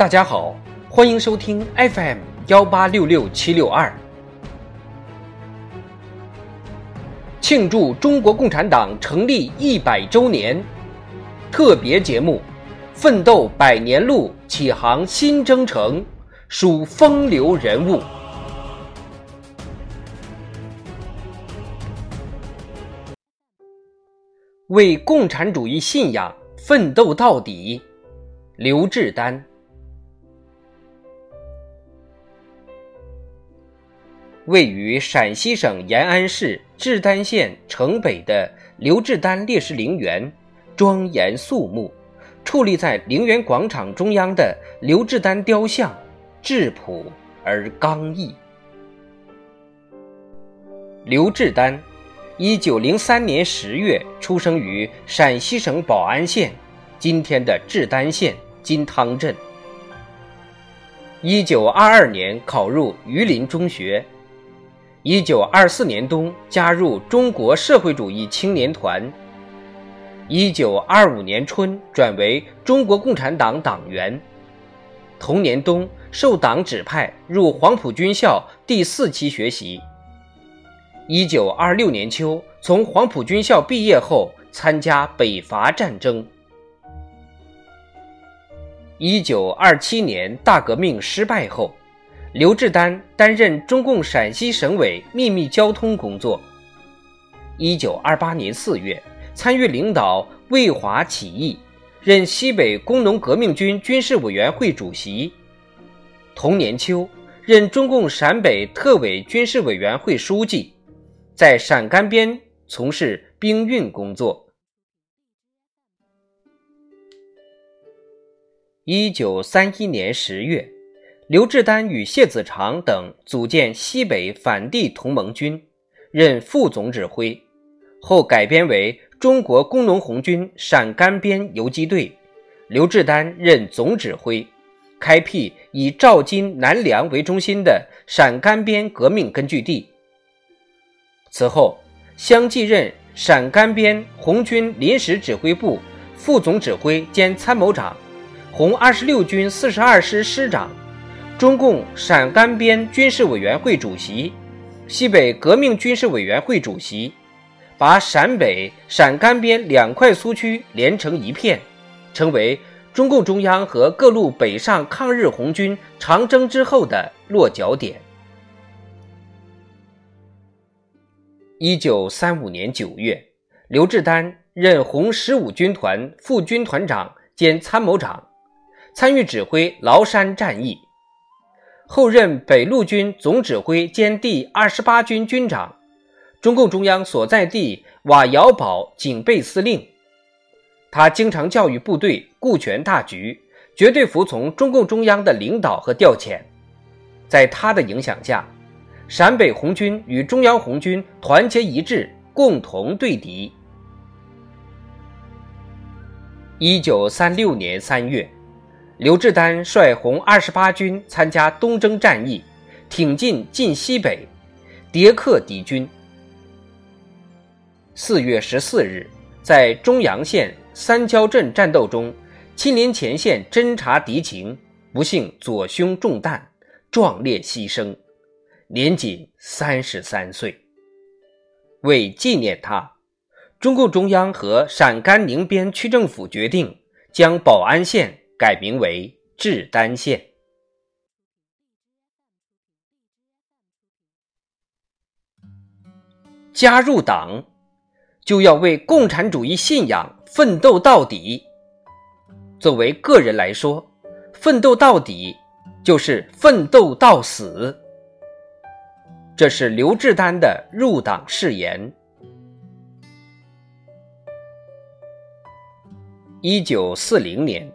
大家好，欢迎收听 FM 幺八六六七六二，庆祝中国共产党成立一百周年特别节目《奋斗百年路，启航新征程》，属风流人物。为共产主义信仰奋斗到底，刘志丹。位于陕西省延安市志丹县城北的刘志丹烈士陵园，庄严肃穆；矗立在陵园广场中央的刘志丹雕像，质朴而刚毅。刘志丹。一九零三年十月出生于陕西省保安县，今天的志丹县金汤镇。一九二二年考入榆林中学，一九二四年冬加入中国社会主义青年团。一九二五年春转为中国共产党党员。同年冬受党指派入黄埔军校第四期学习。一九二六年秋，从黄埔军校毕业后，参加北伐战争。一九二七年大革命失败后，刘志丹担任中共陕西省委秘密交通工作。一九二八年四月，参与领导渭华起义，任西北工农革命军军事委员会主席。同年秋，任中共陕北特委军事委员会书记。在陕甘边从事兵运工作。一九三一年十月，刘志丹与谢子长等组建西北反帝同盟军，任副总指挥，后改编为中国工农红军陕甘边游击队，刘志丹任总指挥，开辟以赵金南梁为中心的陕甘边革命根据地。此后，相继任陕甘边红军临时指挥部副总指挥兼参谋长，红二十六军四十二师师长，中共陕甘边军事委员会主席，西北革命军事委员会主席，把陕北、陕甘边两块苏区连成一片，成为中共中央和各路北上抗日红军长征之后的落脚点。一九三五年九月，刘志丹任红十五军团副军团长兼参谋长，参与指挥崂山战役。后任北路军总指挥兼第二十八军军长，中共中央所在地瓦窑堡警备司令。他经常教育部队顾全大局，绝对服从中共中央的领导和调遣。在他的影响下。陕北红军与中央红军团结一致，共同对敌。一九三六年三月，刘志丹率红二十八军参加东征战役，挺进晋西北，迭克敌军。四月十四日，在中阳县三交镇战斗中，亲临前线侦察敌情，不幸左胸中弹，壮烈牺牲。年仅三十三岁。为纪念他，中共中央和陕甘宁边区政府决定将保安县改名为志丹县。加入党，就要为共产主义信仰奋斗到底。作为个人来说，奋斗到底就是奋斗到死。这是刘志丹的入党誓言。一九四零年，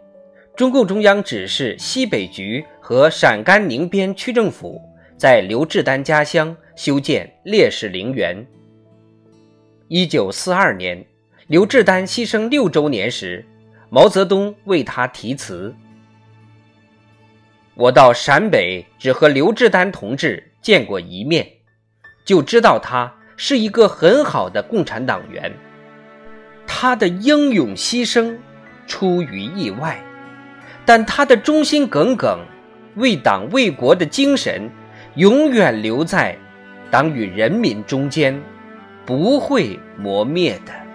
中共中央指示西北局和陕甘宁边区政府在刘志丹家乡修建烈士陵园。一九四二年，刘志丹牺牲六周年时，毛泽东为他题词：“我到陕北只和刘志丹同志见过一面。”就知道他是一个很好的共产党员，他的英勇牺牲出于意外，但他的忠心耿耿、为党为国的精神，永远留在党与人民中间，不会磨灭的。